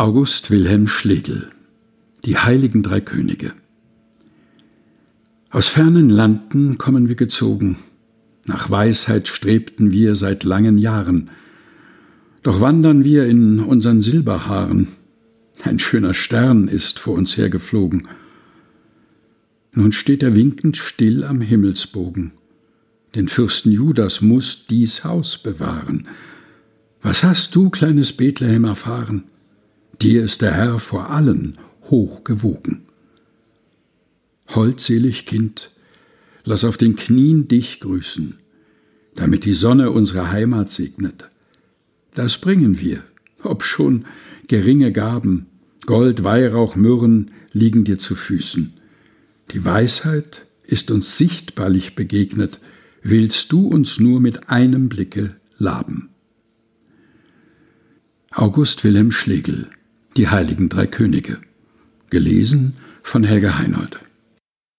August Wilhelm Schlegel Die heiligen drei Könige Aus fernen Landen kommen wir gezogen, nach Weisheit strebten wir seit langen Jahren, doch wandern wir in unseren Silberhaaren, ein schöner Stern ist vor uns hergeflogen. Nun steht er winkend still am Himmelsbogen, den Fürsten Judas muss dies Haus bewahren. Was hast du, kleines Bethlehem, erfahren? Dir ist der Herr vor allen hoch gewogen. Holdselig Kind, lass auf den Knien dich grüßen, damit die Sonne unsere Heimat segnet. Das bringen wir, obschon geringe Gaben, Gold, Weihrauch, Myrrhen liegen dir zu Füßen. Die Weisheit ist uns sichtbarlich begegnet, willst du uns nur mit einem Blicke laben. August Wilhelm Schlegel die heiligen drei Könige. Gelesen von Helga Heinold.